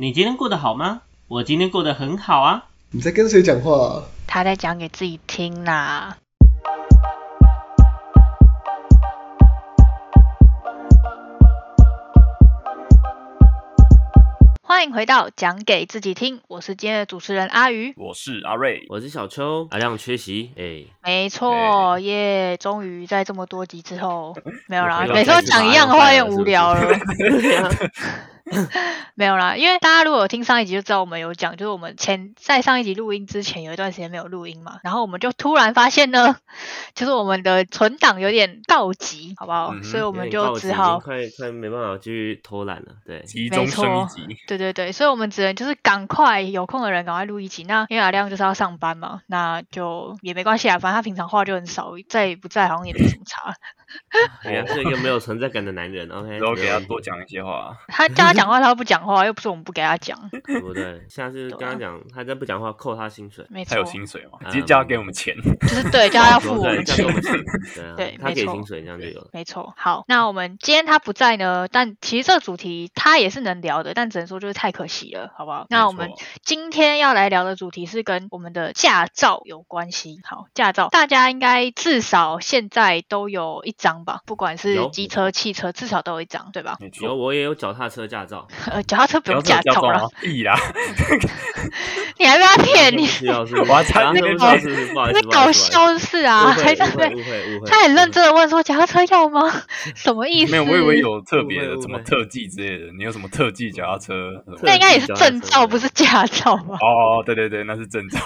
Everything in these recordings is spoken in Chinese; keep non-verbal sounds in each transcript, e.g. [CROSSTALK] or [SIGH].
你今天过得好吗？我今天过得很好啊。你在跟谁讲话、啊？他在讲给自己听啦。欢迎回到讲给自己听，我是今天的主持人阿鱼。我是阿瑞，我是小秋，阿亮缺席，哎，没错，耶！终于在这么多集之后，[LAUGHS] 没有啦，每次都讲一样的话有点无聊了。[LAUGHS] 是 [LAUGHS] 没有啦，因为大家如果有听上一集就知道我们有讲，就是我们前在上一集录音之前有一段时间没有录音嘛，然后我们就突然发现呢，就是我们的存档有点告急，好不好？嗯所以我们就只好快快没办法继续偷懒了，对，集中升一级，对对对，所以我们只能就是赶快有空的人赶快录一集。那因为阿亮就是要上班嘛，那就也没关系啊，反正他平常话就很少，在不在好像也没什么差。哎呀，是一个没有存在感的男人，OK，[LAUGHS] 然后给他多讲一些话。他叫他讲话，他都不讲话，又不是我们不给他讲，对 [LAUGHS] 不对？下次跟他讲，他再不讲话，扣他薪水。没错他有，薪水吗？啊直接叫他给我们钱。[LAUGHS] 就是对，叫他要付我，们钱对他给薪水，这样就有了。没错，好，那我们今天他不在呢，但其实这个主题他也是能聊的，但只能说就是太可惜了，好不好？那我们今天要来聊的主题是跟我们的驾照有关系。好，驾照大家应该至少现在都有一张吧，不管是机车、汽车，至少都有一张，对吧？没有，错，我也有脚踏车驾照，[LAUGHS] 呃，脚踏车不用驾照了驾照吗，？屁啦！[LAUGHS] 你还被他骗你那搞笑是啊，还在那边，误会误会，他很认真的问说脚踏车要吗？什么意思？没有，我以为有特别的什么特技之类的。你有什么特技脚踏车？那应该也是证照，不是驾照吧？哦，对对对，那是证照。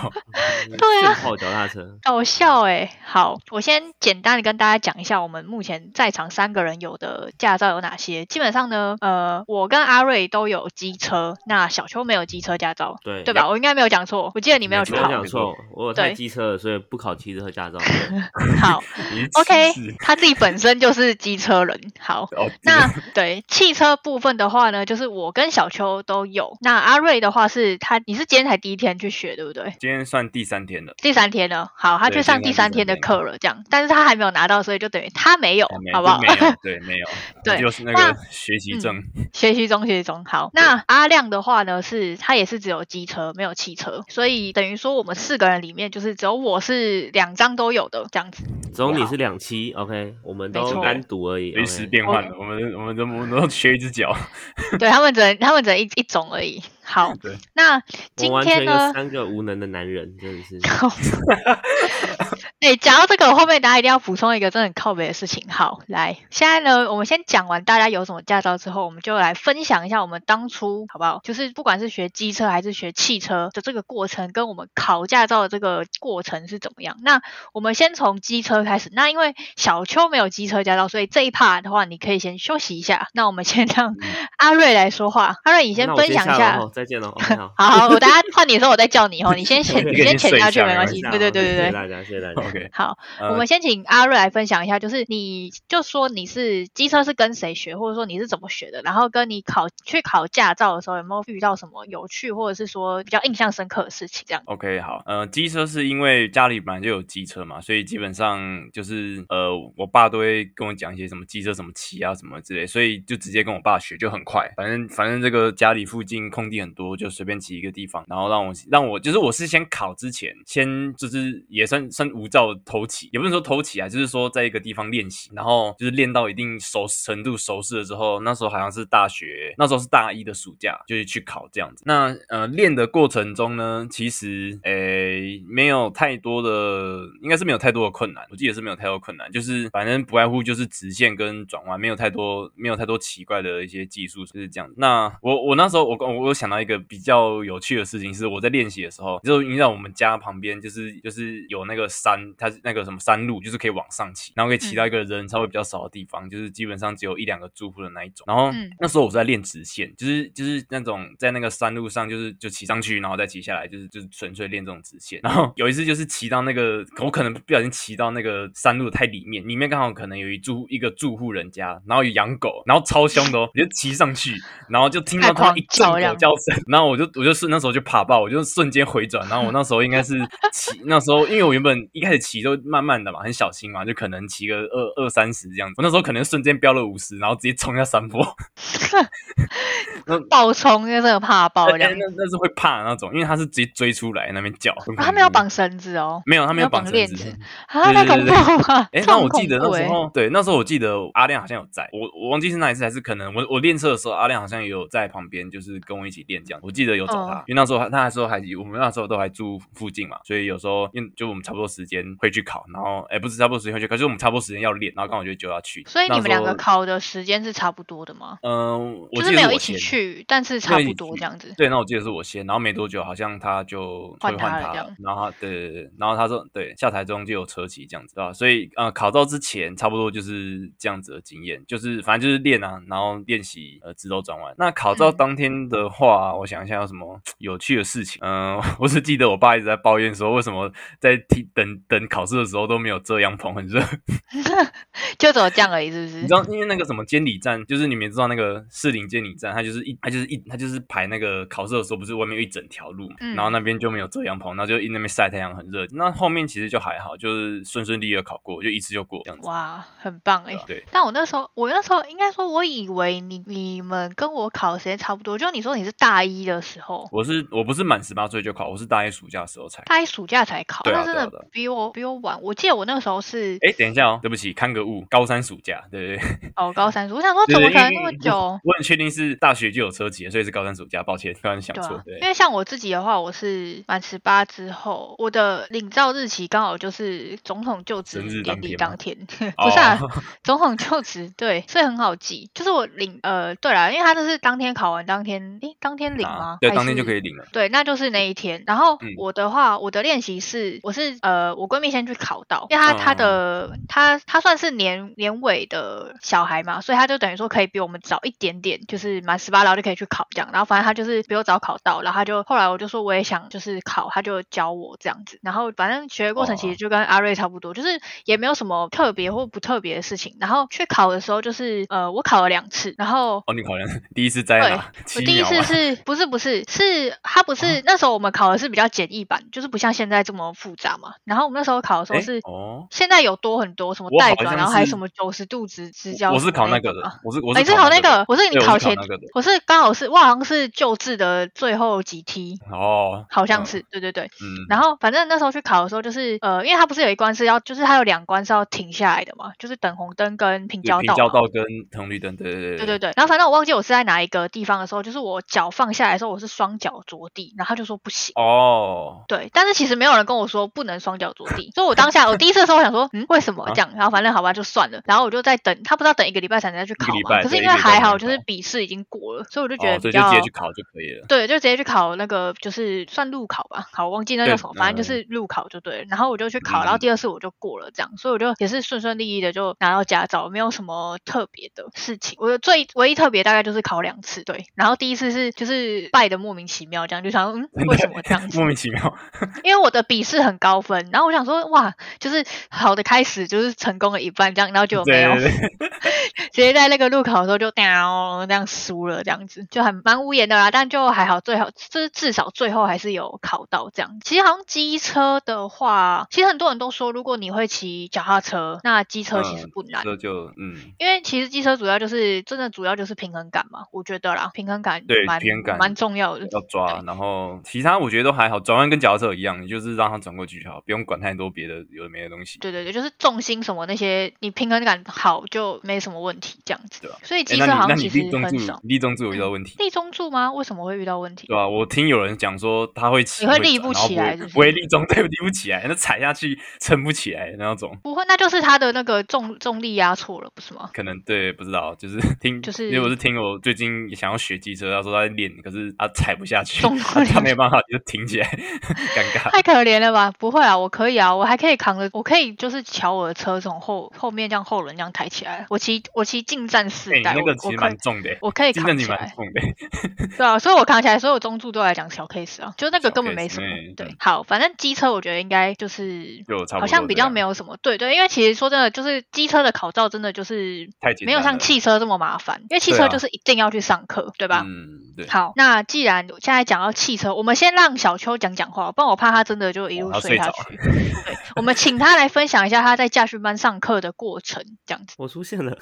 对啊泡脚踏车，搞笑哎、好，我先简单的跟大家讲一下我们目前在场三个人有的驾照有哪些。基本上呢，呃，我跟阿瑞都有机车，那小秋没有机车驾照，对对吧？我应该没有讲错，我记得你没有去没有考。讲错，我有太对机车了，所以不考汽车驾照。[LAUGHS] 好，[LAUGHS] OK，他自己本身就是机车人。好，哦，那对汽车部分的话呢，就是我跟小秋都有。那阿瑞的话是他，你是今天才第一天去学，对不对？今天算第三天了，第三天了，好，他去上第三天的课了，这样，但是他还没有拿到，所以就等于他没有，好不好？[LAUGHS] 没有，对，没有，对就是那那个学习证。学习中，学习中。好，那阿亮的话呢，是他也是只有机车，没有汽车，所以等于说我们四个人里面，就是只有我是两张都有的这样子。只有你是两期，OK，我们都单独而已。随时变换的，我们我们都我们都缺一只脚。[LAUGHS] 对他们只能他们只能一一种而已。好，对，那今天呢？三个无能的男人，真的是。[LAUGHS] 哎，讲到这个，我后面大家一定要补充一个真的很靠北的事情。好，来，现在呢，我们先讲完大家有什么驾照之后，我们就来分享一下我们当初好不好？就是不管是学机车还是学汽车的这个过程，跟我们考驾照的这个过程是怎么样。那我们先从机车开始。那因为小邱没有机车驾照，所以这一 part 的话，你可以先休息一下。那我们先让阿瑞来说话。阿瑞，你先分享一下。再见喽。OK，好。好 [LAUGHS] 好，我等下换你的时候我再叫你哦。[LAUGHS] 你先潜，你先潜下去没关没关系。对对对对对谢谢。大家，谢谢大家。OK，好，呃我们先请阿瑞来分享一下，就是你你就说你是机车是跟谁学，或者说你是怎么学的，然后跟你考去考驾照的时候有没有遇到什么有趣或者是说比较印象深刻的事情？这样。OK，好，呃，机车是因为家里本来就有机车嘛，所以基本上就是呃，我爸都会跟我讲一些什么机车怎么骑啊什么之类，所以就直接跟我爸学，就很快。反正反正这个家里附近空地很多，就随便骑一个地方，然后让我让我就是我是先考之前，先就是也算算无照偷骑，也不能说偷骑啊，就是说在一个地方练习，然后就是练到一定熟程度熟识了之后，那时候好像是大学，那时候是大一的暑假，就是去考这样子。那呃练的过程中呢，其实诶没有太多的，应该是没有太多的困难，我记得是没有太多困难，就是反正不外乎就是直线跟转弯，没有太多没有太多奇怪的一些技术，就是这样子。那我我那时候我我有想到一个比较有趣的事情，是我在练习的时候，就你知道我们家旁边就是就是有那个山，它是那个什么山路，就是可以往上骑，然后可以骑到一个人稍微比较少的地方，就是基本上只有一两个住户的那一种。然后嗯那时候我是在练直线，就是就是那种在那个山路上，就是就骑上去，然后再骑下来，就是就是纯粹练这种直线。然后有一次就是骑到那个，我可能不小心骑到那个山路太里面，里面刚好可能有一住一个住户人家，然后有养狗，然后超凶的哦，我就骑上去，然后就听到他一阵狗叫声，然后我就我就顺那时候就怕爆，我就瞬间回转，然后我那时候应该是骑那时候，因为我原本一开始骑都慢慢的嘛，很小心嘛，就可能骑个二二三十这样子，我那时候可能瞬间飙了五十，然后直接冲下山坡。[LAUGHS] 那爆冲就是个怕爆这样，那那是会怕的那种，因为他是直接追出来那边叫。他没有绑绳子哦，没有，他没有绑链子啊，太恐怖了。哎，那我记得那时候，对，那时候我记得阿亮好像有在，我我忘记是哪一次，还是可能我我练车的时候，阿亮好像也有在旁边，就是跟我一起练这样。我记得有找他，因为那时候他那时候还我们那时候都还住附近嘛，所以有时候因就我们差不多时间会去考，然后哎不是差不多时间会去，可是我们差不多时间要练，然后刚好就就要去。所以你们两个考的时间是差不多的吗？嗯，就是没有一起去，但是差不多这样子。对，那我记得是我先，然后没多久好像他就换他了，然后对对对，然后他说对下台中就有车骑这样子，对吧？所以呃考照之前差不多就是这样子的经验，就是反正就是练啊，然后练习呃直轴转弯。那考照当天的话，我想一下有什么有趣的事情。嗯，[LAUGHS] 我是记得我爸一直在抱怨说，为什么在听等等考试的时候都没有遮阳棚，很热，[LAUGHS] [LAUGHS] 就只有这样而已，是不是？你知道，因为那个什么监理站，就是你们知道那个士林监理站，它就是一，它就是一，它就是排那个考试的时候，不是外面有一整条路嘛，然后那边就没有遮阳棚，然后就一那边晒太阳很热。那后面其实就还好，就是顺顺利利的考过，就一次就过这样子。哇，很棒哎。对。但我那时候，我那时候应该说，我以为你你们跟我考的时间差不多，就你说你是大一的时候，我是我不是满十八岁就考，我是大一暑假的时候才。大一暑假才考，那真的比我比我晚。我记得我那个时候是，哎，等一下哦，对不起，看个物，高三暑假，对不对？[LAUGHS] 哦，高三暑，我想说怎么可能那么久？我很确定是大学就有车籍，所以是高三暑假。抱歉，刚刚想错。对，因为像我自己的话，我是满十八之后，我的领照日期刚好就是总统就职典礼当天，[LAUGHS] 不是啊，[LAUGHS] 总统就职对，所以很好记。就是我领呃，对了，因为他就是当天考完当天，诶，当天领吗？对，当天就可以领了。对，那就是那一天。然后我的话，我的练习是，我是呃，我闺蜜先去考到，因为她她的她她算是年年尾的小孩嘛，所以他就等于说可以比我们早一点点，就是满十八然后就可以去考这样。然后反正他就是比我早考到，然后他就后来我就说我也想就是考，他就教我这样子。然后反正学的过程其实就跟阿瑞差不多，就是也没有什么特别或不特别的事情。然后去考的时候就是呃，我考了两次，然后哦，你考两次，第一次在哪？我第一次是不是不是是他不是那时候我们考的是比较简易版，就是不像现在这么复杂嘛。然后我们那时候考的时候是哦，现在有多很多什么带转，然后还有什么九十度直直角。我是考那个的，我是我是考那个，我是你考前，我是刚好是我好像是旧制的最后几梯哦，好像是对对对，嗯。然后反正那时候去考的时候，就是呃，因为它不是有一关是要，就是它有两关是要停下来的嘛，就是等红灯跟平交道。平交道跟红绿灯，对对对。对对对。然后反正我忘记我是在哪一个地方的时候，就是我脚放下来的时候，我是双脚着地，然后他就说不行哦。对，但是其实没有人跟我说不能双脚着地，[LAUGHS] 所以我当下我第一次的时候我想说，嗯，为什么这样？然后反正好吧，就算了。然后我就在等，他不知道等一个礼拜才能再去考嘛。可是因为还好，就是笔试已经过了，所以我就觉得比较直接去考就可以了。对，就直接去考那个就是算路考吧。好，我忘记那叫什么，反正就是路考就对了。然后我就去考，然后第二次我就过了，这样，所以我就也是顺顺利利的就拿到驾照，没有什么特别的事情。我的最唯一特别大概就是考两次，对。然后第一次是就是败的莫名其妙，这样就想嗯为什么这样子？[LAUGHS] 莫名其妙，[LAUGHS] 因为我的笔试很高分，然后我想说哇，就是好的开始就是成功了一半这样，然后就没有，[LAUGHS] 直接在那个路口的时候就喵这样输了，这样子就很蛮无言的啦。但就还好，最好就是至少最后还是有考到这样。其实好像机车的话，其实很多人都说，如果你会骑脚踏车，那机车其实不难。这就嗯，因为其实机车主要就是真的主要就是平衡感嘛，我觉得啦，平衡感对蛮平衡感蛮重要的，要抓。然后其他我觉得都还好，转弯跟脚踏车一样，你就是让它转过去就好，不用管太多别的有的没的东西。对对对，就是重心什么那些，你平衡感好就没什么问题，这样子。对啊？所以机车好像其实很少。立中柱有遇到问题？立中柱吗？为什么会遇到问题？对啊？我听有人讲说他会起，你会立不起来，不会立中，对，立不起来，[LAUGHS] 那踩下去撑不起来那种。不会，那就是他的那个重重力压错了，不是吗？可能对，不知道，就是 [LAUGHS] 听，就是因为我是听我最近想要学机车，他说他在练，可是他踩不下去，[LAUGHS] 他没有办法就停起来，尴尬。太可怜了吧？不会啊，我可以啊，我还可以扛着，我可以就是瞧我的车从后后面这样后轮这样抬起来。我骑我骑近战四代，那个其实蛮重的，我可以扛起来。[LAUGHS] 对啊，所以我扛起来，所有中柱对我来讲小 case 啊，就那个根本没什么。对嗯，好，反正机车我觉得应该就是好像比较没有什么，对对，因为其实说真的，就是机车的考照真的就是没有像汽车这么麻烦，因为汽车就是一定要去上课，对吧？嗯，对，好，那既然现在讲到汽车，我们先让小邱讲讲话，不然我怕他真的就一路睡下去。对，我们请他来分享一下他在驾训班上课的过程，这样子。我出现了，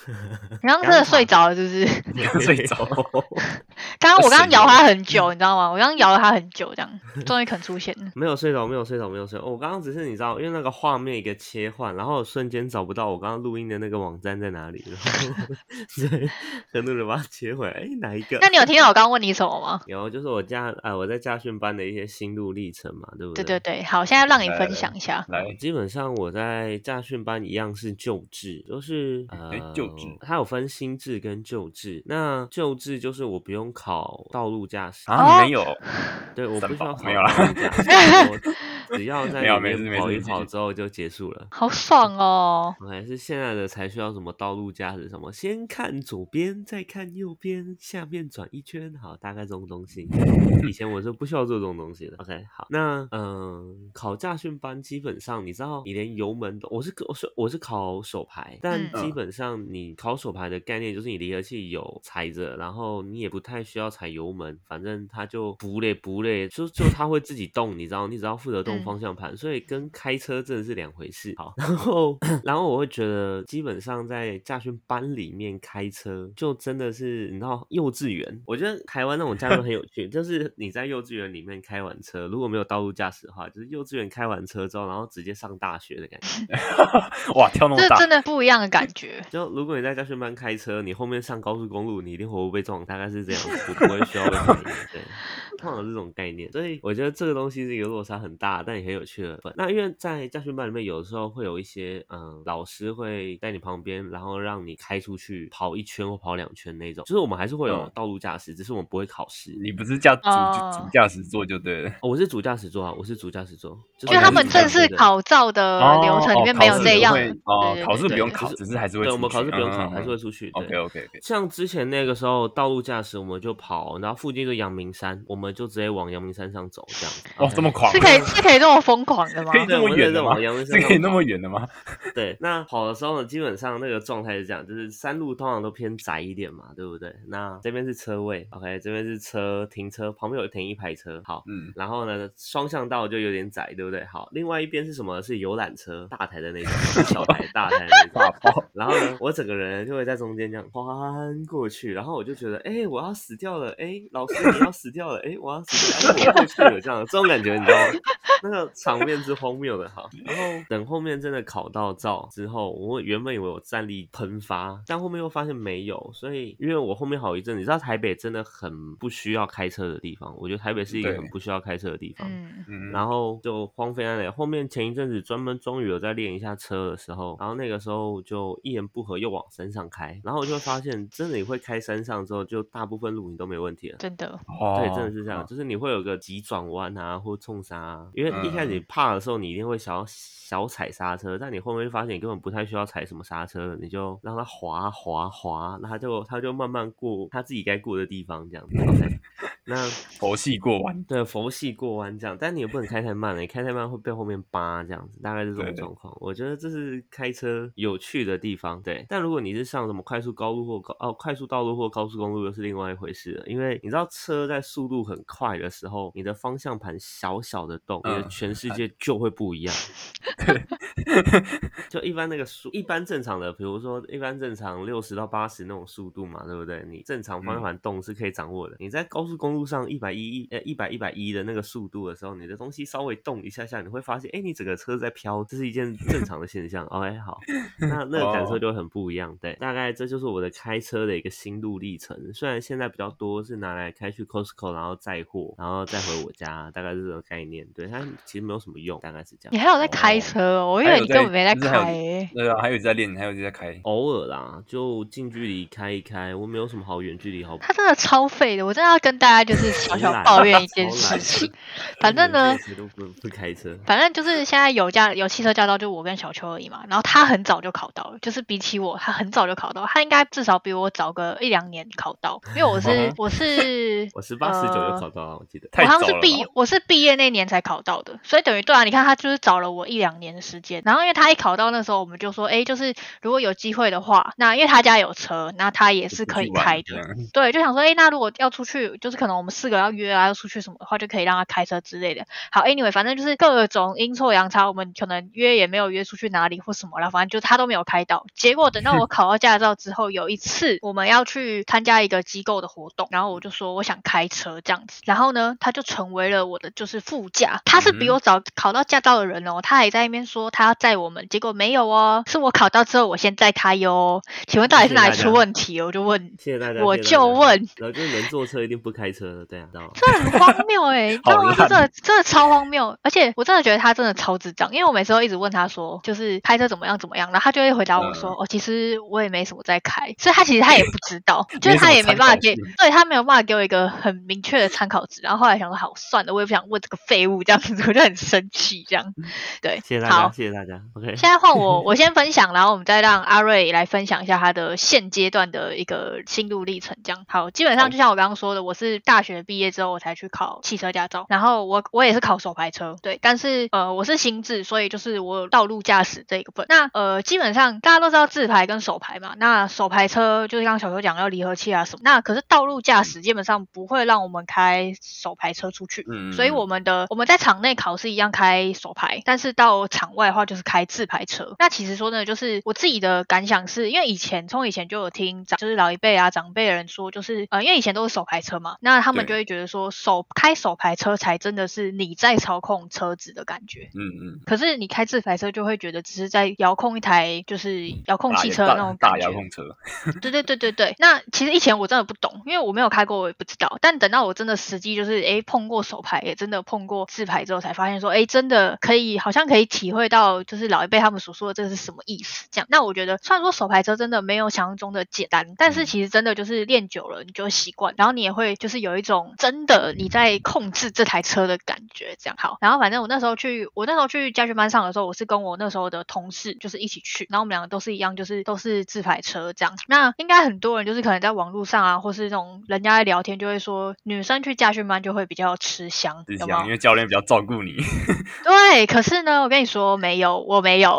你刚刚真的 [LAUGHS] 睡着了，是不是？你要睡着。刚刚我刚刚神摇游他很久，你知道吗？我刚刚摇了他很久，这样终于肯出现了。没有睡着，没有睡着，没有睡着。我刚刚只是你知道，因为那个画面一个切换，然后我瞬间找不到我刚刚录音的那个网站在哪里，然后 [LAUGHS] 对，很努力把它切回来。哎，哪一个？那你有听到我刚刚问你什么吗？有，就是我驾呃我在驾训班的一些心路历程嘛，对不对对对对，好，现在让你分享一下。来，基本上我在驾训班一样是救治，就是呃诶旧制它有分新制跟旧制。那旧制就是我不用考道路驾驶，哦啊，你没有，对，我不需要考道路驾驶，我只要在里面跑一跑之后就结束了。好爽哦！OK，是现在的才需要什么道路驾驶，什么先看左边，再看右边，下面转一圈，好，大概这种东西。以前我是不需要做这种东西的。OK，好，那嗯，考驾训班基本上你知道，你连油门都，我是我是我是考手牌，但嗯基本上你考手牌的概念就是你离合器有踩着，然后你也不太需要踩油门，反正它就不累不累，就就它会自己动，你知道，你只要负责动嗯方向盘，所以跟开车真的是两回事。好，然后然后我会觉得，基本上在驾训班里面开车，就真的是你知道幼稚园。我觉得台湾那种驾训很有趣，就是你在幼稚园里面开完车，如果没有道路驾驶的话，就是幼稚园开完车之后，然后直接上大学的感觉。[LAUGHS] 哇，跳那么大，这真的不一样的感觉。就如果你在驾训班开车，你后面上高速公路，你一定活不被撞，大概是这样子，不不会需要被。对，通常这种概念，所以我觉得这个东西是一个落差很大，但也很有趣的分。那因为在驾训班里面，有的时候会有一些嗯老师会在你旁边，然后让你开出去跑一圈或跑两圈那种。就是我们还是会有嗯道路驾驶，只是我们不会考试。你不是叫主哦主驾驶座就对了。哦我是主驾驶座啊，我是主驾驶座，就就是他们正式考。照的流程里面没有这样。对哦，考试对对不用考，只是还是会对，我们考试不用考，嗯还是会。出去。对 OK OK OK。像之前那个时候道路驾驶，我们就跑，然后附近就阳明山，我们就直接往阳明山上走，这样子。哇，OK 这么狂是，可以是可以这么疯狂的吗可？以这么远的吗？对我们在往阳明山是可以那么远的吗？[LAUGHS] 对，那跑的时候呢，基本上那个状态是这样，就是山路通常都偏窄一点嘛，对不对？那这边是车位，OK，这边是车停车，旁边有停一排车，好。嗯，然后呢，双向道就有点窄，对不对？好，另外一边是什么？是游览车，大台的那种，小台、大台的那种。大炮。然后呢，我整个人就会在中间这样翻过去，然后我就觉得，哎、我要死掉了，哎、老师你要死掉了，哎、我要死掉了，哎、我过去了，这样这种感觉，你知道吗？那个场面是荒谬的哈。然后等后面真的考到照之后，我原本以为我战力喷发，但后面又发现没有，所以因为我后面好一阵，你知道台北真的很不需要开车的地方，我觉得台北是一个很不需要开车的地方。嗯，嗯，然后就荒废在那里。后面前一阵子专门终于有在练一下车的时候，然后那个时候就一言不合又往山上开，然后我就会发现，真的你会开山上之后，就大部分路你都没问题了。真的。哦对，真的是这样，就是你会有个急转弯啊，或冲刹啊，因为一开始你怕的时候，你一定会想要小踩刹车，但你后面会发现你根本不太需要踩什么刹车，你就让它滑滑滑，那它就它就慢慢过它自己该过的地方，这样子。[LAUGHS] 那 [LAUGHS] 佛系过弯。对，佛系过弯这样，但你也不能开太慢了，你开太慢会被后面扒这样子，大概是这种状况。我觉得这是开车有趣的地方，对。但如果你是上什么快速高路或高哦快速道路或高速公路，又是另外一回事了。因为你知道车在速度很快的时候，你的方向盘小小的动，你的嗯全世界就会不一样。[LAUGHS] 就一般那个速，一般正常的，比如说一般正常六十到八十那种速度嘛，对不对？你正常方向盘动是可以掌握的。你在高速公路上一百一呃一百一百一的那个速度的时候，你的东西稍微动一下下，你会发现，哎，你整个车在飘，这是一件正常的现象。OK，好，[LAUGHS] 那那个感受就会很不一样。对，大概这就是我的开车的一个心路历程。虽然现在比较多是拿来开去 Costco，然后载货，然后再回我家，大概是这种概念。对，它其实没有什么用，大概是这样你。还有在开车哦？我以为你根本没在开欸。对啊，还有在练，还有在开。偶尔啦，就近距离开一开，我没有什么好远距离好。他真的超废的，我真的要跟大家概就是 [LAUGHS] 小小抱怨一件事情。[LAUGHS] 反正呢不不开车，反正就是现在有驾有汽车驾照，就我跟小秋而已嘛。然后他很早就考到了，就是比起我，他很早就考到，他应该至少比我早个一两年考到，因为我是我是 [LAUGHS] 我十八十九就呃考到了，我记得。好像是毕我是毕业那年才考到的，所以等于对啊，你看他就是早了我一两年的时间。然后因为他一考到那时候，我们就说，哎，就是如果有机会的话，那因为他家有车，那他也是可以开的。对，就想说，哎，那如果要出去，就是可能我们四个要约啊，要出去什么的话，就可以让他开车之类的。好，anyway，反正就是各种阴错阳差，我们可能约也没有约出去哪里或什么了，反正就他都没有开到。结果等到我考到驾照之后，有一次我们要去参加一个机构的活动，然后我就说我想开车这样子，然后呢，他就成为了我的就是副驾，他是比嗯我早考到驾照的人哦，他还在那边说他要载我们，结果没有哦，是我考到之后我先载他哟。请问到底是哪里出问题？我就问。谢谢大家，我就问，然后就是能坐车一定不开车这很荒谬哎、你知道吗？这真的真的超荒谬，而且我真的觉得他真的超智障，因为我每次都一直问他说，就是开车怎么样怎么样，然后他就会回答我说，嗯哦，其实我也没什么在开，所以他其实他也不知道，[LAUGHS] 就是他也没办法给对他没有办法给我一个很明确的参考值，然后后来想说，好算了，我也不想问这个废物这样子，[LAUGHS] 我就很生气这样，对，谢谢大家，好。谢谢大家。OK，[LAUGHS] 现在换我，我先分享，然后我们再让阿瑞来分享一下他的现阶段的一个心路历程。这样好，基本上就像我刚刚说的，我是大学毕业之后我才去考汽车驾照，然后我我也是考手牌车，对，但是呃我是新制，所以就是我有道路驾驶这一个分。那呃基本上大家都知道自排跟手排嘛，那手牌车就是刚刚小球讲要离合器啊什么，那可是道路驾驶基本上不会让我们开手牌车出去，嗯，所以我们的我们在场内考试一样开手牌，但是到场外的话就是开自排车。那其实说呢，就是我自己的感想是，因为以前从以前就有听长就是老一辈啊长辈的人说，就是呃因为以前都是手牌车嘛，那他们就会觉得说手开手排车才真的是你在操控车子的感觉。嗯嗯，可是你开自排车就会觉得只是在遥控一台就是遥控汽车的那种大遥，控车，对对对对对，那其实以前我真的不懂，因为我没有开过，我也不知道。但等到我真的实际就是哎碰过手排，也真的碰过自排之后，才发现说，哎真的可以，好像可以体会到，就是老一辈他们所说的这是什么意思。这样，那我觉得虽然说手排车真的没有想象中的简单，但是嗯其实真的就是练久了，你就会习惯，然后你也会就是有一种真的你在控制这台车的感觉。这样好，然后反正我那时候去，我那时候去家训班上的时候，我是跟我那时候的同事就是一起去，然后我们两个都是一样，就是都是自排车这样。那应该很多人就是可能在网络上啊，或是那种人家在聊天就会说，女生去家训班就会比较吃香，有没有是这样，因？为教练比较照顾你，[LAUGHS] 对，可是呢，我跟你说没有，我没有，[LAUGHS]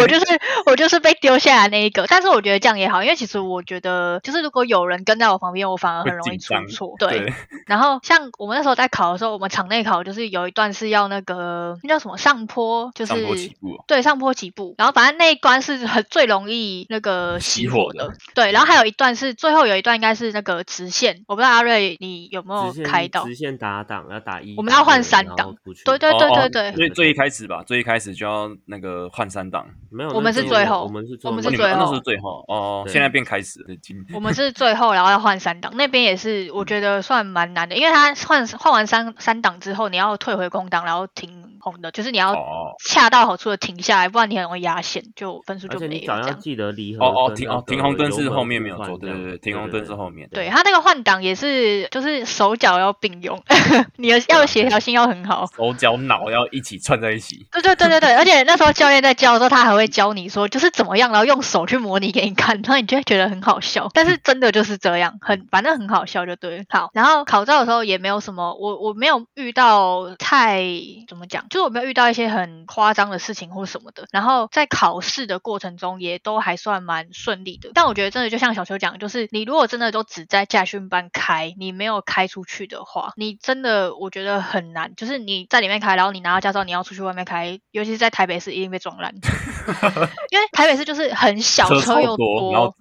我就是我就是被丢下来那一个。但是我觉得这样也好，因为其实我觉得就是如果有人跟在我旁边，我反而会很容易出错。对，[LAUGHS] 然后像我们那时候在考的时候，我们场内考就是有一段是要那个那叫什么上坡，就是上坡起步哦，对，上坡起步，然后反正那一关是很最容易那个熄火的的，对，然后还有一段是最后有一段应该是那个直线，我不知道阿瑞你有没有开到？直线打档要打一，我们要换三档对对对对对最最一开始吧，最一开始就要那个换三档，没有，我们是最后我们是我们哦是最后那是最后哦，现在变开始我们是最后，然后要换三档，那边也也是我觉得算蛮难的，因为他换换完三三档之后，你要退回空档，然后停红的，就是你要哦恰到好处的停下来，不然你很容易压线，就分数而就且你早要没了这样。记得离合哦哦停哦停红灯是后面没有做，对对对，停红灯是后面，对他那个换挡也是，就是手脚要并用，[LAUGHS] 你的要协调性要很好。[LAUGHS] 手脚脑要一起串在一起，对对对对对，而且那时候教练在教的时候，他还会教你说就是怎么样，然后用手去模拟给你看，然后你就会觉得很好笑。但是真的就是这样，很反正很好笑就对。好，然后考照的时候也没有什么，我我没有遇到太怎么讲，就是我没有遇到一些很夸张的事情或什么的。然后在考试的过程中也都还算蛮顺利的。但我觉得真的就像小秋讲，就是你如果真的都只在驾训班开，你没有开出去的话，你真的我觉得很难。就是你在里面开，然后你拿到驾照，你要出去外面开，尤其是在台北市一定被撞烂，[LAUGHS] 因为台北市就是很小，车又多，然后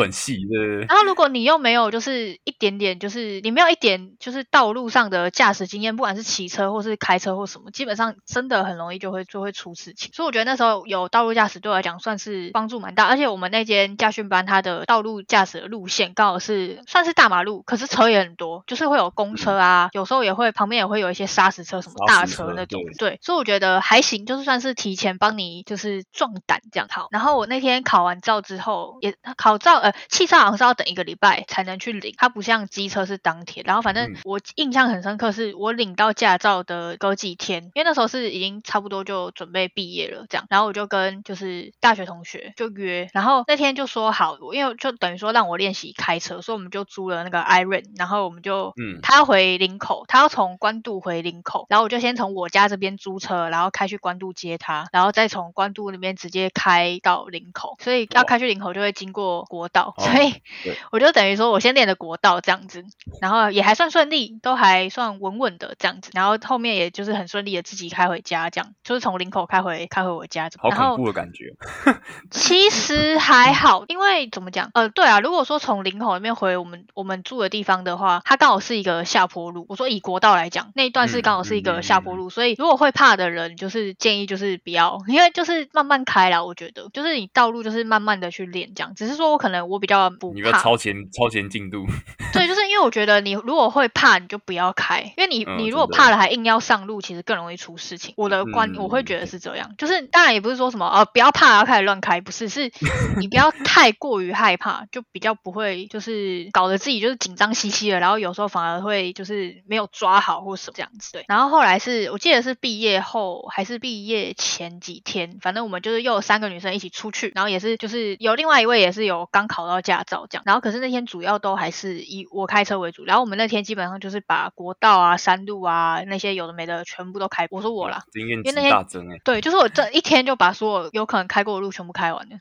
很细，对对对，然后如果你又没有就是一点点，就是你没有一点就是道路上的驾驶经验，不管是骑车或是开车或什么，基本上真的很容易就会就会出事情。所以我觉得那时候有道路驾驶对我来讲算是帮助蛮大，而且我们那间驾训班它的道路驾驶的路线刚好是算是大马路，可是车也很多，就是会有公车啊，有时候也会旁边也会有一些砂石车什么大车那种，对，所以我觉得还行，就是算是提前帮你就是壮胆这样好。然后我那天考完照之后，也考照呃汽车好像是要等一个礼拜才能去领，它不像机车是当天。然后反正我印象很深刻，是我领到驾照的隔几天，因为那时候是已经差不多就准备毕业了这样，然后我就跟就是大学同学就约，然后那天就说好，因为就等于说让我练习开车，所以我们就租了那个 iRent，然后我们就嗯，他要回林口，他要从关渡回林口，然后我就先从我家这边租车，然后开去关渡接他，然后再从关渡那边直接开到林口，所以要开去林口就会经过国道，所以我就等于说我先练的国道这样子，然后也还算顺利，都还算稳稳的这样子，然后后面也就是很顺利的自己开回家，这样就是从林口开回开回我家，好恐怖的感觉。[LAUGHS] 其实还好，因为怎么讲？呃，对啊，如果说从林口那边回我们我们住的地方的话，它刚好是一个下坡路。我说以国道来讲，那一段是刚好是一个下坡路，所以如果会怕的人，就是建议就是不要，因为就是慢慢开啦。我觉得就是你道路就是慢慢的去练这样。只是说我可能我比较不怕超前超前进度。对，就是因为我觉得你如果会怕，你就不要开，因为你你如果怕了还硬要上路，其实更容易出事情。我的观我会觉得是这样，就是当然也不是说什么呃不要怕要开始乱开，不是，是 [LAUGHS] 你不要太过于害怕，就比较不会就是搞得自己就是紧张兮兮的，然后有时候反而会就是没有抓好或什么这样子。对，然后后来是我记得是毕业后还是毕业前几天，反正我们就是又有三个女生一起出去，然后也是就是有另外一位也是有刚考到驾照这样，然后可是那天主要都还是以我开车为主，然后我们那天基本上就是把国道啊、山路啊那些有的没的全部都开，我说我啦，因为那天对，就是我这一天就把所有有可能开过的路全部开完了，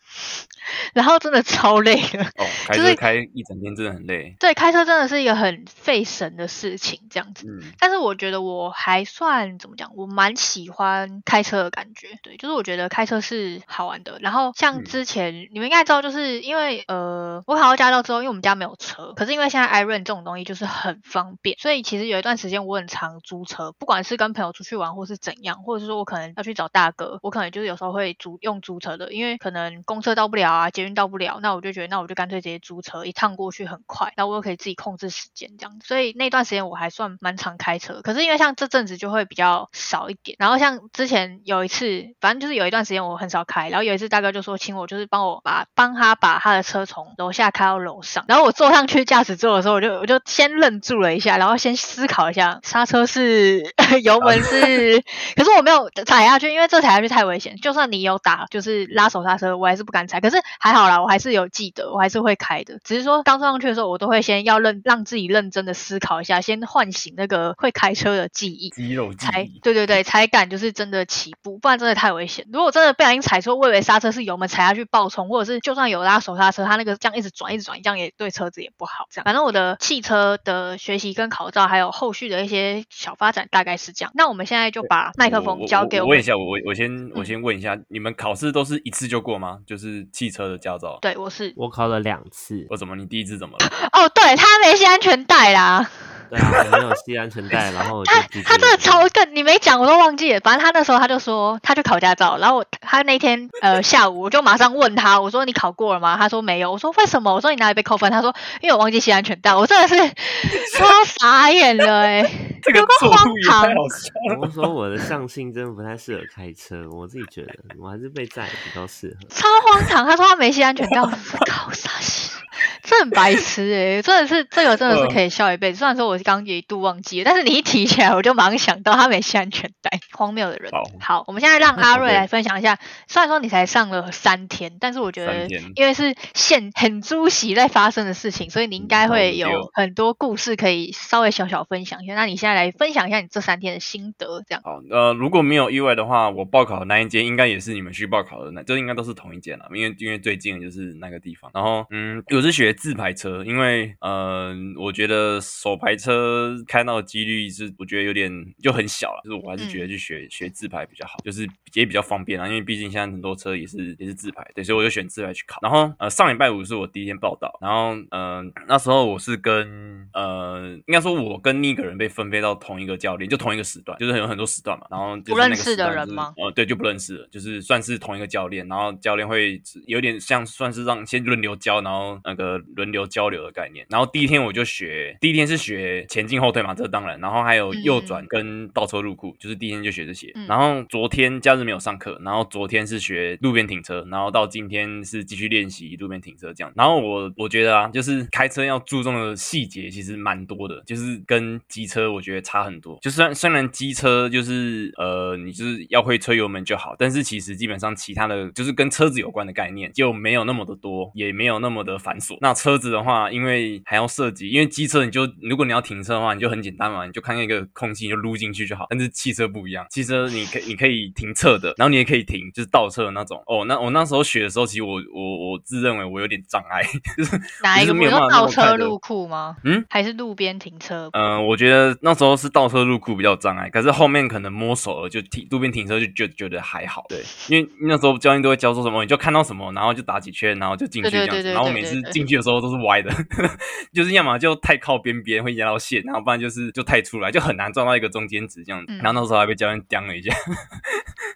然后真的超累的。哦，[LAUGHS] 开车开一整天真的很累。对，开车真的是一个很费神的事情，这样子。嗯。但是我觉得我还算怎么讲，我蛮喜欢开车的感觉。对，就是我觉得开车是好玩的。然后像之前你们应该知道，就是因为呃，我考到驾照之后，因为我们家没有车，可是因为现在 iRent 这种种东西就是很方便，所以其实有一段时间我很常租车，不管是跟朋友出去玩或是怎样，或者是说我可能要去找大哥，我可能就是有时候会租用租车的，因为可能公车到不了啊，捷运到不了，那我就觉得那我就干脆直接租车，一趟过去很快，那我又可以自己控制时间这样子。所以那段时间我还算蛮常开车，可是因为像这阵子就会比较少一点。然后像之前有一次，反正就是有一段时间我很少开，然后有一次大哥就说请我就是帮我把帮他把他的车从楼下开到楼上，然后我坐上去驾驶座的时候，我就就先愣住了一下，然后先思考一下刹车是 [LAUGHS] 油门是，[LAUGHS] 可是我没有踩下去，因为这踩下去太危险。就算你有打就是拉手刹车，我还是不敢踩。可是还好啦，我还是有记得，我还是会开的。只是说刚坐上去的时候，我都会先要认让自己认真的思考一下，先唤醒那个会开车的记忆，肌肉记忆。对对对，才敢就是真的起步，不然真的太危险。如果真的不小心踩错，我以为刹车是油门踩下去爆冲，或者是就算有拉手刹车，它那个这样一直转一直转，这样也对车子也不好。这样，反正我的汽车的学习跟考照，还有后续的一些小发展，大概是这样。那我们现在就把麦克风交给我。问一下，我我我先我先问一下，你们考试都是一次就过吗？就是汽车的驾照？对，我是我考了两次。我怎么？你第一次怎么了？哦，对他没系安全带啦。对啊，没有系安全带，然后他他真的超更，你没讲我都忘记了。反正他那时候他就说他去考驾照，然后我他那天呃下午我就马上问他，我说你考过了吗？他说没有。我说为什么？我说你哪里被扣分？他说因为我忘记系安全带。我真的是 [LAUGHS] 超傻眼了哎，[LAUGHS] 这个荒唐。我说我的相性真的不太适合开车，我自己觉得我还是被载比较适合。超荒唐，他说他没系安全带，考啥戏？这很白痴哎，真的是这个真的是可以笑一辈子。虽然说我刚一度忘记了，但是你一提起来，我就马上想到他没系安全带，荒谬的人。好，我们现在让阿瑞 [LAUGHS] 来分享一下。虽然说你才上了三天，但是我觉得因为是现很猪袭在发生的事情，所以你应该会有很多故事可以稍微小小分享一下。那你现在来分享一下你这三天的心得，这样。好，呃，如果没有意外的话，我报考的那一间应该也是你们去报考的那，这应该都是同一间了，因为因为最近就是那个地方。然后，嗯，我是学自。自排车，因为呃，我觉得手排车开到的几率是我觉得有点就很小了，就是我还是觉得去学、学自排比较好，就是也比较方便啊，因为毕竟现在很多车也是也是自排，对，所以我就选自排去考。然后呃，上礼拜五是我第一天报道，然后呃那时候我是跟呃应该说我跟另一个人被分配到同一个教练，就同一个时段，就是有很多时段嘛，然后就是不认识的人吗呃，对，就不认识了，就是算是同一个教练，然后教练会有点像算是让先轮流教，然后那个轮流交流的概念。然后第一天我就学，第一天是学前进后退嘛，这当然，然后还有右转跟倒车入库，就是第一天就学这些。嗯然后昨天假日没有上课，然后昨天是学路边停车，然后到今天是继续练习路边停车这样。然后我我觉得啊，就是开车要注重的细节其实蛮多的，就是跟机车我觉得差很多。就虽然虽然机车就是呃你就是要会吹油门就好，但是其实基本上其他的就是跟车子有关的概念就没有那么的多，也没有那么的繁琐。那车子的话，因为还要设计，因为机车你就如果你要停车的话，你就很简单嘛，你就看那个空隙你就撸进去就好。但是汽车不一样，汽车你可以你可以停侧的，然后你也可以停就是倒车的那种。哦，那我那时候学的时候，其实我我我自认为我有点障碍，[LAUGHS] 就是哪一个？就是没有办法倒车入库吗？嗯，还是路边停车？嗯、我觉得那时候是倒车入库比较有障碍，可是后面可能摸熟了，就停路边停车就觉觉得还好。对，因为那时候教练都会教说什么，你就看到什么，然后就打几圈，然后就进去这样子。对对对对然后我每次进去的时候都是歪的，[LAUGHS] 就是要么就太靠边边会压到线，然后不然就是就太出来，就很难撞到一个中间值这样子。嗯然后那时候还被教练刁了一下。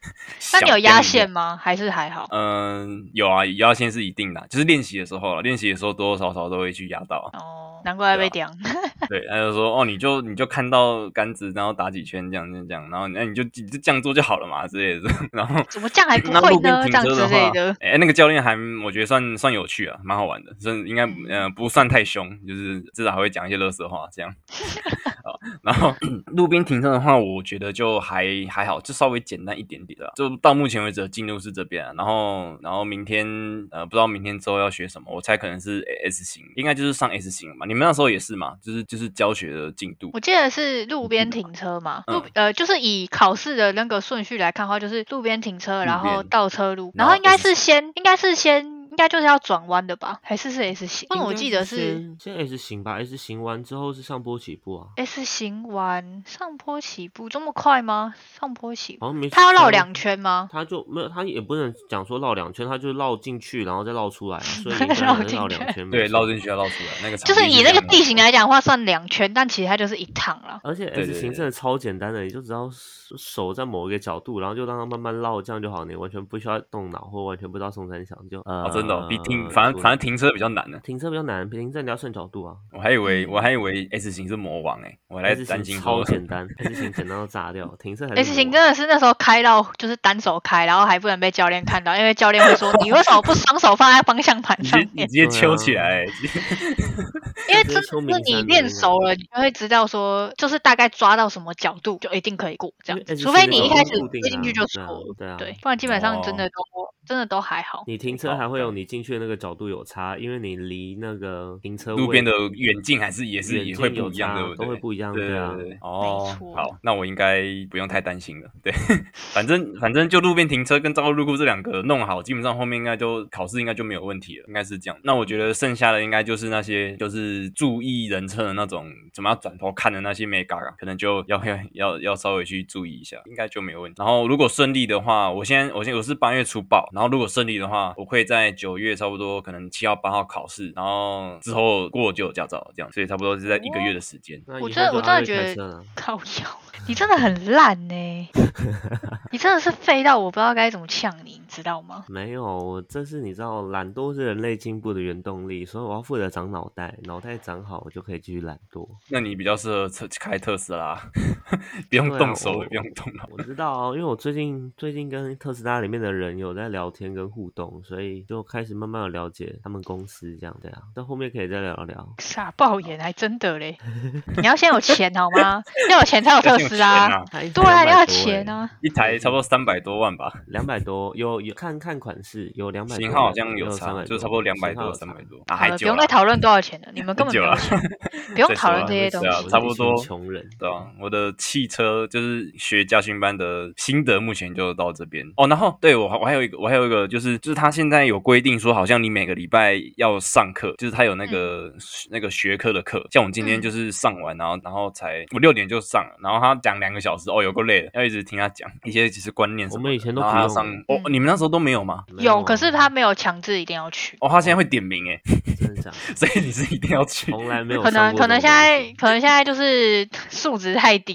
[LAUGHS] 那你有压线吗？还是还好？嗯，有啊，压线是一定的，就是练习的时候了，练习的时候多多少少都会去压到啊。哦，难怪被对刁。[LAUGHS] [LAUGHS] 对，他就说哦，你就你就看到杆子，然后打几圈这样这样这样，然后那你就你就这样做就好了嘛之类的。然后怎么这样还不会呢？这样之类的，。哎、那个教练还我觉得算算有趣啊，蛮好玩的，真的应该嗯呃不算太凶，就是至少还会讲一些乐色话这样。好然后 [CLEARS THROAT] 路边停车的话，我觉得就还还好，就稍微简单一点点啦。就到目前为止的进度是这边、啊，然后然后明天呃不知道明天之后要学什么，我猜可能是 S 型，应该就是上 S 型嘛。你们那时候也是嘛？就是就是教学的进度我。记得是路边停车嘛，路嗯呃就是以考试的那个顺序来看的话，就是路边停车，然后倒车路，然后应该是先应该是先应该就是要转弯的吧？还是是 S 型？因为我记得是先先 S 型吧，S 型完之后是上坡起步啊，S 型完上坡起步这么快吗？上坡起步，好像没它要绕两圈吗？他就没有，他也不能讲说绕两圈，他就绕进去，然后再绕出来啊，所以 [LAUGHS] 绕进去两圈对，绕进去要绕出来，那个就是以那个地形来讲的话，算两圈，但其实它就是一趟了。而且 S 型真的超简单的，你就只要手手在某一个角度，然后就让它慢慢绕，这样就好，你完全不需要动脑或完全不知道送三想就呃，哦，真的、哦、比停，反正反正停车比较难呢。停车比较难，停车你要顺角度啊。我还以为嗯。我还以为 S 型是魔王哎，我还，S 担心超简单，S 型简单到炸掉，[LAUGHS] 停车还是 S 型真的是那时候开到就是单手开，然后还不能被教练看到，因为教练会说你为什么不双手放在方向盘上面？你直接揪起来、欸，[LAUGHS] 因为真的是你练熟了，你就会知道说，就是大概抓到什么角度就一定可以过这样。除非你一开始进去就错了，对啊。对，不然基本上真哦的都真的都还好。你停车还会有你进去的那个角度有差，因为你离那个停车位路边的远近还是也是也会有不一样，差对不对？都会不一样对对啊哦，好，那我应该不用太担心了。对，反正反正就路边停车跟道路入库这两个弄好，基本上后面应该就考试应该就没有问题了，应该是这样。那我觉得剩下的应该就是那些就是注意人车的那种，怎么样转头看的那些没嘎嘎，可能就要 [LAUGHS] 要要要稍微去注意一下，应该就没有问题。然后如果顺利的话，我现在我现在我是八月初报，然后如果顺利的话，我会在九月差不多可能七号八号考试，然后之后过就有驾照，这样，所以差不多是在一个月的时间。我真的我真的觉得靠腰，你真的很烂呢、[LAUGHS] 你真的是废到我不知道该怎么呛你，你知道吗？没有，我这是你知道，懒惰是人类进步的原动力，所以我要负责长脑袋，脑袋长好，我就可以继续懒惰。那你比较适合车开特斯拉，[LAUGHS] 不用动手，我也不用动脑。我知道啊，因为我最近最近跟特斯拉里面的人有在聊天跟互动，所以就开始慢慢的了解他们公司这样对啊。到后面可以再聊聊。傻爆眼，还真的嘞！你要先有钱好吗？[LAUGHS] 要有钱才有特斯拉。啊，对啊，要钱欸，啊！一台差不多三百多万吧。两百多，有有有看看款式，有两百型号好像有差，就差不多两百多、三百多啊，好了，不用再讨论多少钱了，[LAUGHS] 你们根本不用讨论 [LAUGHS] 这些东西。差不多穷人。对啊，我的汽车就是学驾训班的心得，目前就到这边哦。然后对我我还有一个，我还有一个就是就是他现在有规定说，好像你每个礼拜要上课，就是他有那个、那个学科的课。像我们今天嗯就是上完，然后然后才我六点就上了，然后他讲两个小时，哦，有够累的，要一直听他讲一些其实观念什么的。我们以前都然后还要上不用上哦，你们那时候都没有吗？有，可是啊他没有强制一定要去。哦，他现在会点名哎，真的假的？[LAUGHS] 所以你是一定要去。从来没有可能可能现在可能现在就是素质太低，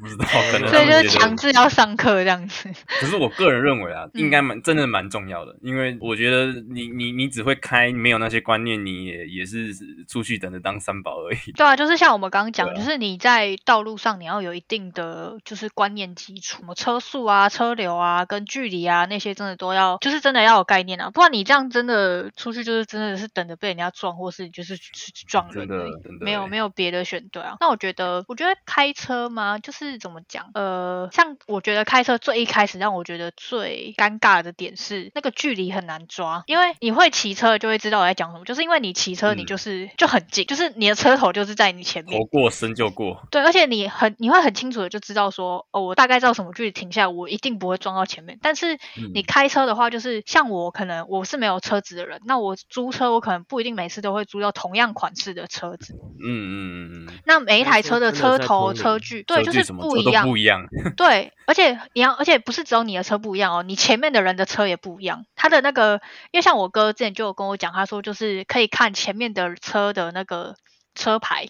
不知道，可能所以就是强制要上课这样子。可是我个人认为啊，嗯应该蛮真的蛮重要的，因为我觉得你你你只会开，没有那些观念，你也也是出去等着当三宝而已。对啊，就是像我们刚刚讲，就是你在道路上你要有一定的就是观念基础，什么车速啊、车流啊、跟距离啊那些真的都要，就是真的要有概念啊，不然你这样真的出去就是真的是等着被人家撞，或是就是去去撞人真的没有没有别的选对啊。那我觉得，我觉得开车嘛，就是怎么讲，呃，像我觉得开车最一开始让我觉得最尴尬的点是那个距离很难抓，因为你会骑车就会知道我在讲什么，就是因为你骑车你嗯。就是、就很近，就是你的车头就是在你前面。头。过身就过，对，而且你很你会很清楚的就知道说，哦，我大概知道什么距离停下来，我一定不会撞到前面。但是你嗯开车的话，就是像我可能我是没有车子的人，那我租车我可能不一定每次都会租到同样款式的车子。嗯嗯嗯嗯，那每一台车的车头、车距，对，就是不一样。不一样。对，而且你要，而且不是只有你的车不一样哦，你前面的人的车也不一样。他的那个，因为像我哥之前就有跟我讲，他说就是可以看前面的车的那个车牌，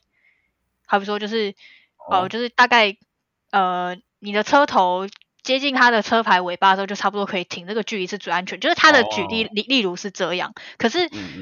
好比说就是，哦就是大概呃你的车头。接近他的车牌尾巴的时候，就差不多可以停，这个距离是最安全。就是他的举例哦例例如是这样，可是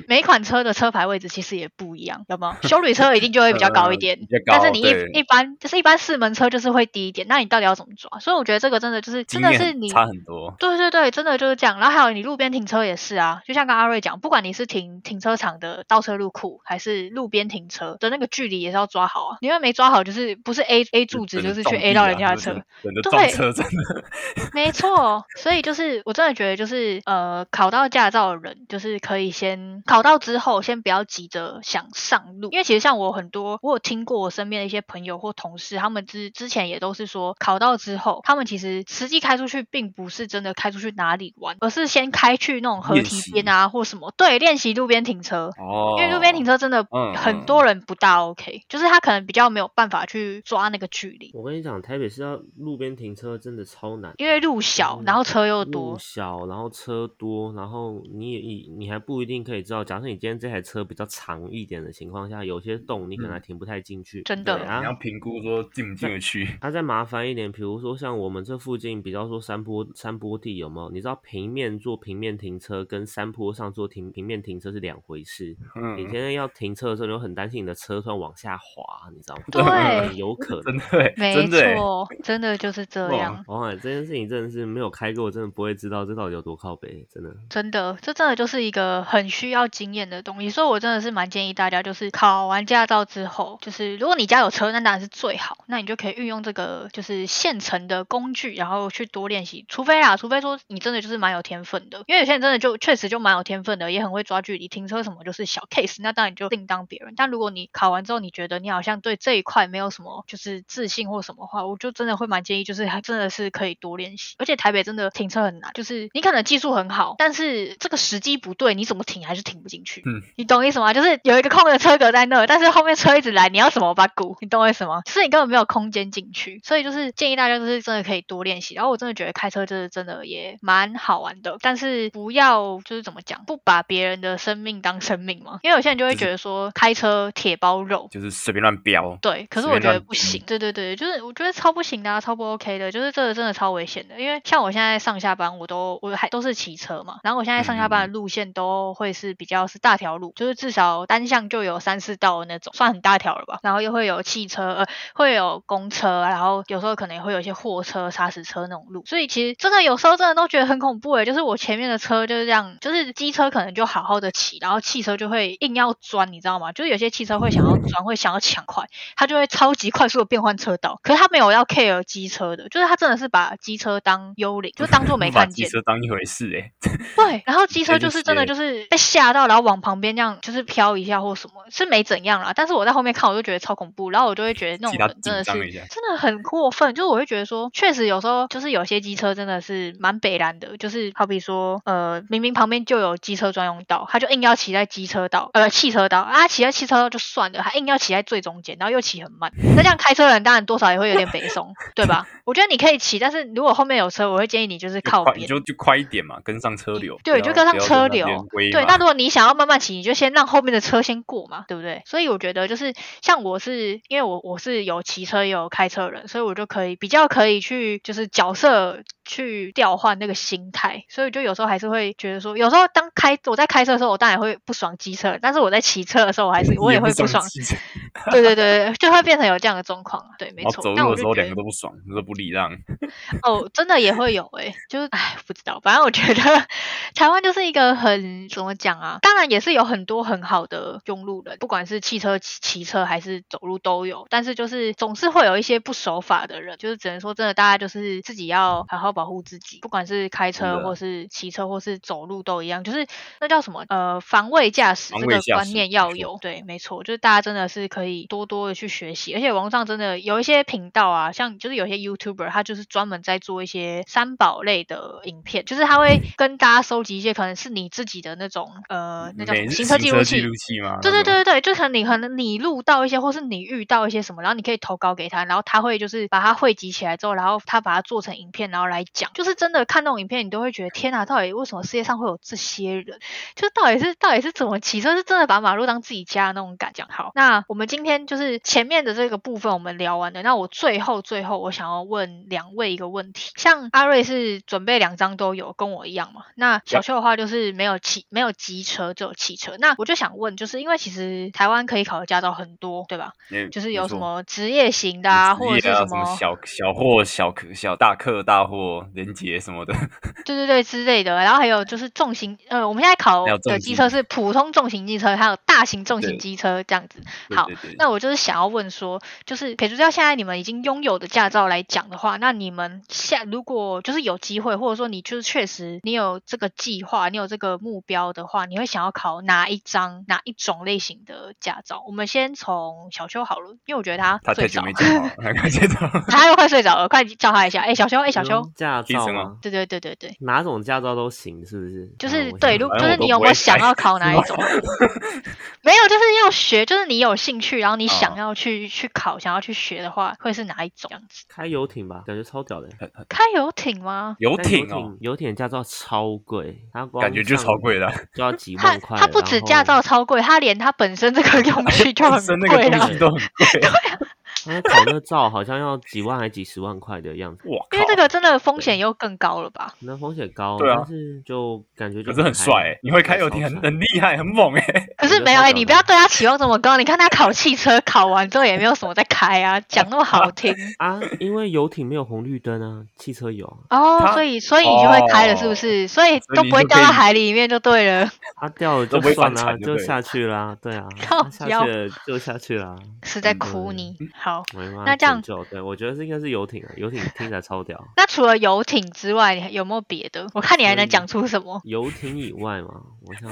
每款车的车牌位置其实也不一样，有没有？修旅车一定就会比较高一 [LAUGHS] 呃点，但是你一一般就是一般四门车就是会低一点，那你到底要怎么抓？所以我觉得这个真的就是真的是你差很多。对对对，真的就是这样。然后还有你路边停车也是啊，就像刚刚阿瑞讲，不管你是停停车场的倒车入库，还是路边停车的那个距离也是要抓好啊。你因为没抓好，就是不是 A A 柱子，就是去 A 到人家的车。对撞车，真的。[LAUGHS] 没错，所以就是我真的觉得就是呃，考到驾照的人就是可以先考到之后，先不要急着想上路，因为其实像我很多，我有听过我身边的一些朋友或同事，他们之之前也都是说考到之后，他们其实实际开出去并不是真的开出去哪里玩，而是先开去那种河堤边啊或什么，对，练习路边停车。哦，因为路边停车真的嗯很多人不大 OK，、就是他可能比较没有办法去抓那个距离，我跟你讲，台北市要路边停车真的超难，因为路小，嗯然后车又多路，小，然后车多，然后你也你你还不一定可以知道，假设你今天这台车比较长一点的情况下，有些洞你可能还停不太进去。真的你要评估说进不进得去。它再麻烦一点，比如说像我们这附近比较说山坡山坡地有没有？你知道平面做平面停车跟山坡上做停平面停车是两回事。你嗯，现在要停车的时候，你会很担心你的车突然往下滑，你知道吗？对有可 [LAUGHS] 能。真的欸，没错，真的就是这哇样。这件事情真的是没有开过，我真的不会知道这到底有多靠北，真的。真的，这真的就是一个很需要经验的东西，所以我真的是蛮建议大家，就是考完驾照之后，就是如果你家有车，那当然是最好，那你就可以运用这个就是现成的工具，然后去多练习。除非啊，除非说你真的就是蛮有天分的，因为有些人真的就确实就蛮有天分的，也很会抓距离，停车什么就是小 case，那当然就另当别论。但如果你考完之后，你觉得你好像对这一块没有什么就是自信或什么话，我就真的会蛮建议，就是还真的是可以多练习。而且台北真的停车很难，就是你可能技术很好，但是这个时机不对，你怎么停还是停不进去。嗯，你懂意思吗？就是有一个空的车格在那，但是后面车一直来，你要怎么把鼓？你懂我意思吗？就是你根本没有空间进去，所以就是建议大家就是真的可以多练习。然后我真的觉得开车就是真的也蛮好玩的，但是不要就是怎么讲，不把别人的生命当生命嘛。因为有些人就会觉得说开车铁包肉，就是随便乱飙。对，可是我觉得不行。对对对，就是我觉得超不行的啊，超不 OK 的，就是这个真的超危险的。因为像我现在上下班，我都我还都是骑车嘛，然后我现在上下班的路线都会是比较是大条路，就是至少单向就有三四道的那种，算很大条了吧。然后又会有汽车，呃，会有公车，然后有时候可能也会有一些货车、砂石车那种路，所以其实真的有时候真的都觉得很恐怖诶，就是我前面的车就是这样，就是机车可能就好好的骑，然后汽车就会硬要钻，你知道吗？就是有些汽车会想要钻，会想要抢快。它就会超级快速的变换车道，可是他没有要 care 机车的，就是他真的是把把机车当幽灵，就当做没 [LAUGHS] 看见。机车当一回事哎、[LAUGHS] 对，然后机车就是真的就是被吓到，然后往旁边这样就是飘一下或什么，是没怎样啦。但是我在后面看，我就觉得超恐怖，然后我就会觉得那种人真的是真的很过分，就是我会觉得说，确实有时候就是有些机车真的是蛮北蓝的，就是好比说呃明明旁边就有机车专用道，他就硬要骑在机车道呃汽车道啊，骑在汽车道就算了，还硬要骑在最中间，然后又骑很慢，那这样开车的人当然多少也会有点北松，对吧？我觉得你可以骑，但是如果后面有车，我会建议你就是，靠边你。就就快一点嘛，跟上车流。对，就跟上车流。对，那如果你想要慢慢骑，你就先让后面的车先过嘛，对不对？所以我觉得就是像我是因为我我是有骑车也有开车人，所以我就可以比较可以去就是角色去调换那个心态，所以就有时候还是会觉得说，有时候当开我在开车的时候，我当然会不爽机车，但是我在骑车的时候，我还是我也会不爽。对对对对，就会变成有这样的状况。对，没错。走那路的时候两个都不爽，都不礼让。哦，真的也会有哎、就是哎，不知道，反正我觉得台湾就是一个很怎么讲啊，当然也是有很多很好的用路人，不管是汽车、骑骑车还是走路都有，但是就是总是会有一些不守法的人，就是只能说真的，大家就是自己要好好保护自己，不管是开车或是骑车或是走路都一样，就是那叫什么呃防卫驾驶这个观念要有，对，没错，就是大家真的是可以多多的去学习，而且网上真的有一些频道啊，像就是有些 YouTuber 他就是专门在做一些三宝类的影片，就是他会跟大家收集一些可能是你自己的那种呃那叫行车记录器记录。器吗？对对对对对，就可能你可能你录到一些，或是你遇到一些什么，然后你可以投稿给他，然后他会就是把它汇集起来之后，然后他把它做成影片，然后来讲。就是真的看那种影片，你都会觉得天哪，到底为什么世界上会有这些人？就是到底是到底是怎么骑车？是真的把马路当自己家的那种感觉。好，那我们今天就是前面的这个部分我们聊完了，那我最后最后我想要问两位一个问题，像阿瑞是准备两张都有，跟我一样嘛？那小邱的话就是没有骑没有机车，只有汽车。那我就想问，就是因为其实台湾可以考的驾照很多，对吧？就是有什么职业型的啊，或者是什么小小货、小客、小大客、大货、连接什么的，[LAUGHS] 对对对之类的，然后还有就是重型，呃，我们现在考的机车是普通重型机车，还有大型重型机车这样子。好对对对。那我就是想要问说，就是撇除掉现在你们已经拥有的驾照来讲的话，那你们下如果就是有机会，或者说你就是确实你有这个计划，你有这个目标的话，你会想要考哪一张哪一种类型的驾照？我们先从小秋好了，因为我觉得他睡着他太久没，讲了，[LAUGHS] 他又快睡着了，快叫他一下。哎，小秋，哎，小秋嗯，驾照吗吗？对对对对对。哪种驾照都行，是不是？就是对，如就是你有没有想要考 [LAUGHS] 哪一种？[LAUGHS] 没有，就是要学，就是你有兴趣，然后你想哦要去、去考，想要去学的话，会是哪一种样子？开游艇吧，感觉超屌的。开游艇吗？游艇哦，，游艇驾照超贵，它感觉就超贵的啊，就要几万块。它不止驾照超贵，它连它本身这个 [LAUGHS] 用具就很本身那个贵了。东西都很贵。他考那照好像要几万还几十万块的样子，哇！因为这个真的风险又更高了吧？那风险高，对啊但是就感觉就可是很帅欸，你会开游艇很很厉害，很猛哎。[LAUGHS] 可是没有哎、你不要对他期望这么高。你看他考汽车，考完之后也没有什么在开啊，讲那么好听 [LAUGHS] 啊，因为游艇没有红绿灯啊，汽车有啊，哦，所以所以你就会开了，是不是？所以都不会掉到海里面就对了。它 [LAUGHS] 掉了就算了就下去啦，对啊，下去了就下去啦，是在嗯哭你。好，那这样对我觉得是应该是游艇啊，游艇听起来超屌。那除了游艇之外，你还有没有别的？我看你还能讲出什么？游艇以外吗，我想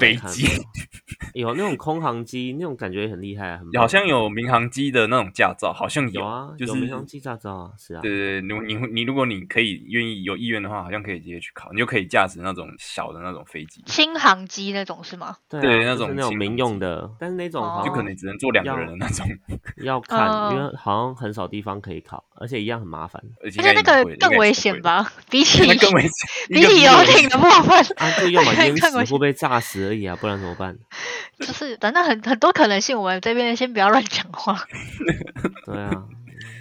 有那种空航机，那种感觉也很厉害啊，很好像有民航机的那种驾照，好像有啊，就是有民航机驾照啊，是啊，对对对，你你你如果你可以愿意有意愿的话，好像可以直接去考，你就可以驾驶那种小的那种飞机，轻航机那种是吗？对啊那就是那种民用的，但是那种就可能只能坐两个人的那种，[LAUGHS] 要看，因嗯为好像很少地方可以考，而且一样很麻烦而且那个更危险？吧？[LAUGHS] 比起那更危险，比起游艇的部分，啊，就要么 [LAUGHS] 淹死更危险或被炸死而已啊，不然怎么办？就是反正很很多可能性，我们这边先不要乱讲话，[LAUGHS] 对啊，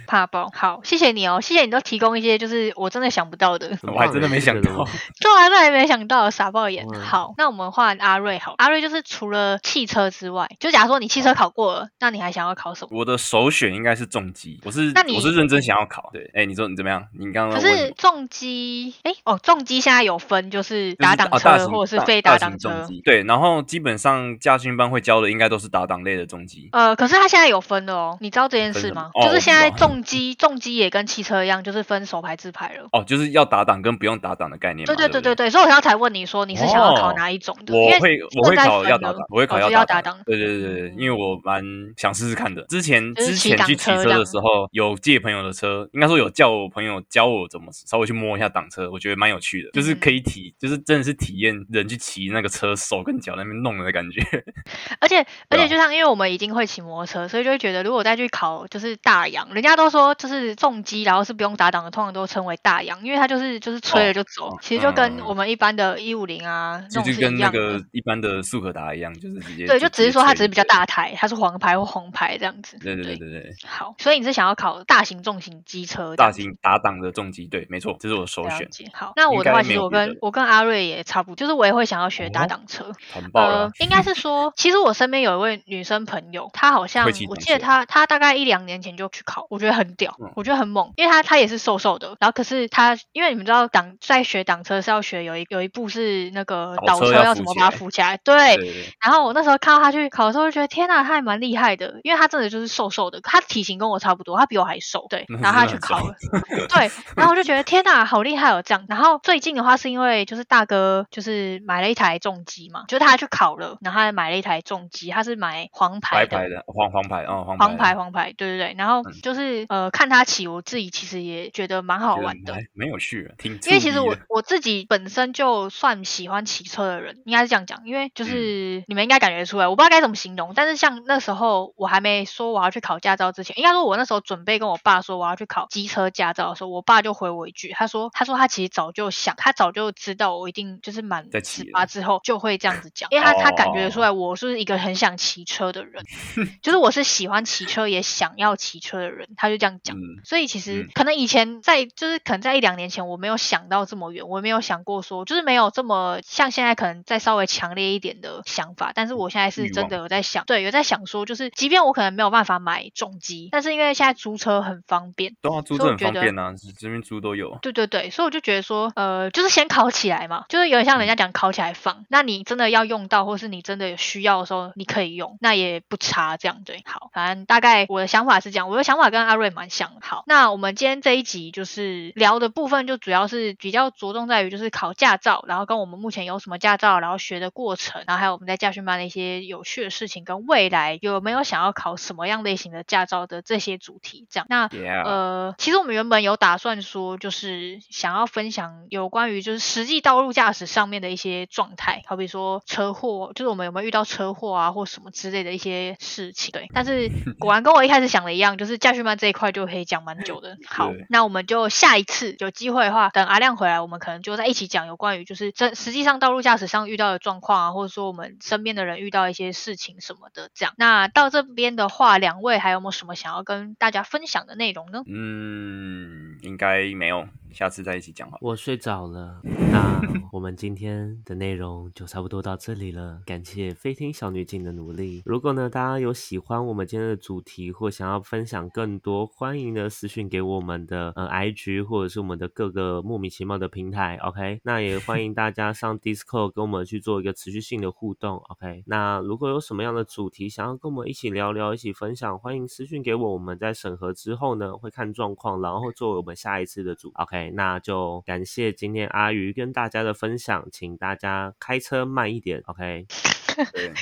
怕爆。好，谢谢你哦，谢谢你都提供一些就是我真的想不到的，我还真的没想到这个东西对啊，那也没想到，傻爆眼。嗯好，那我们换阿瑞好，阿瑞就是除了汽车之外，就假如说你汽车考过了，那你还想要考什么？我的首选应该是重机，我是那你我是认真想要考。对，哎，你说你怎么样？你刚刚可是重机，哎哦，重机现在有分，就是就是打挡车、或者是非大打挡重机，对，然后基本上驾训班会教的应该都是打挡类的重机。呃，可是他现在有分的哦，你知道这件事吗？哦就是现在在重机重机也跟汽车一样，就是分手排自排了。哦，就是要打档跟不用打档的概念嘛。对对对对对对，所以我刚才才问你说你是想要考哦哪一种的？我会我会考要打档，我会考要打档。对对对对，因为我蛮想试试看的。之前之前去骑车的时候，有借朋友的车，应该说有叫我朋友教我怎么稍微去摸一下挡车，我觉得蛮有趣的，就是嗯可以体，就是真的是体验人去骑那个车手跟脚那边弄的感觉。而且而且就像因为我们已经会骑摩托车，所以就会觉得如果再去考就是大洋，人家都说就是重机，然后是不用打档的，通常都称为大洋，因为它就是就是吹了就走，哦其实就跟嗯我们一般的一五零啊那种就就是跟那一样的。个一般的速可达一样，就是直接对，就只是说它只是比较。大台，它是黄牌或红牌这样子。对对对对对，好，所以你是想要考大型重型机车大？型打档的重机，对，没错，这是我的首选。好，那我的话，其实我跟我跟阿瑞也差不多，就是我也会想要学打哦档车。很爆了呃。，应该是说，[LAUGHS] 其实我身边有一位女生朋友，她好像我记得她她大概一两年前就去考，我觉得很屌，嗯我觉得很猛，因为他他也是瘦瘦的，然后可是他因为你们知道挡在学挡车是要学有一有一步是那个倒倒车要车要怎么把它扶起来对。对对，然后我那时候看到他去考的时候，就觉得天呐，他还蛮厉害的，因为他真的就是瘦瘦的，他体型跟我差不多，他比我还瘦，对。然后她真的很去考了，对，然后我就觉得天呐，好厉害哦，这样。然后最近的话是因为就是大哥就是买了一台重机嘛，就是他去考了，然后他还买了一台重机，他是买黄牌的。白牌的黄黄牌哦，黄黄牌，黄牌，对对对，然后嗯就是、呃，看他骑，我自己其实也觉得蛮好玩的，蛮蛮有趣的，挺因为其实我我自己本身就算喜欢骑车的人，应该是这样讲，因为嗯。就是你们应该感觉出来，我不知道该怎么形容，但是像那时候我还没说我要去考驾照之前，应该说我那时候准备跟我爸说我要去考机车驾照的时候，我爸就回我一句，他说他说他其实早就想，他早就知道我一定就是满十八之后就会这样子讲，因为他他感觉出来我是一个很想骑车的人，[LAUGHS] 就是我是喜欢骑车也想要骑车的人，他就这样讲。嗯所以其实嗯可能以前在就是可能在一两年前，我没有想到这么远，我没有想过说就是没有这么像现在可能再稍微强烈一点的想法。但是我现在是真的有在想，对，有在想说，就是即便我可能没有办法买重机，但是因为现在租车很方便。对啊，租车很方便啊，这边租都有。对对对，所以我就觉得说，呃，就是先考起来嘛，就是有点像人家讲考起来放。那你真的要用到，或是你真的有需要的时候，你可以用，那也不差。这样对，好，反正大概我的想法是这样，我的想法跟阿瑞蛮像。好，那我们今天这一集就是聊的部分，就主要是比较着重在于就是考驾照，然后跟我们目前有什么驾照，然后学的过程，然后还有我们在驾训班的一些有趣的事情，跟未来有没有想要考什么样类型的驾照的这些主题。这样，那呃，其实我们原本有打算说，就是想要分享有关于就是实际道路驾驶上面的一些状态，好比说车祸，就是我们有没有遇到车祸啊，或什么之类的一些事情。对，但是 [LAUGHS] 果然跟我一开始想的一样，就是驾训班这一块就可以讲蛮久的。好，那我们就下一次有机会的话，等阿亮回来，我们可能就在一起讲有关于就是这实际上道路驾驶上遇到的状况啊，或者说我们身边的人遇到一些事情什么的。这样，那到这边的话，两位还有没有什么想要跟大家分享的内容呢？嗯，应该没有，下次再一起讲好。我睡着了。那我们今天的内容就差不多到这里了，感谢飞听小女警的努力。如果呢大家有喜欢我们今天的主题，或想要分享更多，欢迎呢私讯给我们的呃 IG 或者是我们的各个莫名其妙的平台。OK，那也欢迎大家上 Discord 跟我们去做一个持续性的互动。OK，那如果有什么样的主题想要跟我们一起聊聊、一起分享，欢迎私讯给我。我们在审核之后呢，会看状况，然后作为我们下一次的主。OK，那就感谢今天阿鱼跟大家的分享，请大家开车慢一点。[LAUGHS] OK，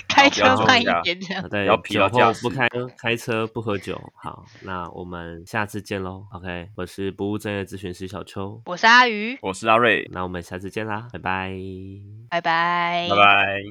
开车慢一点这样啊。对，不要疲劳酒驾驶后不开开车不喝酒。好，那我们下次见喽。OK，我是不务正业咨询师小邱，我是阿鱼，我是阿瑞，那我们下次见啦，拜拜。拜拜，拜拜。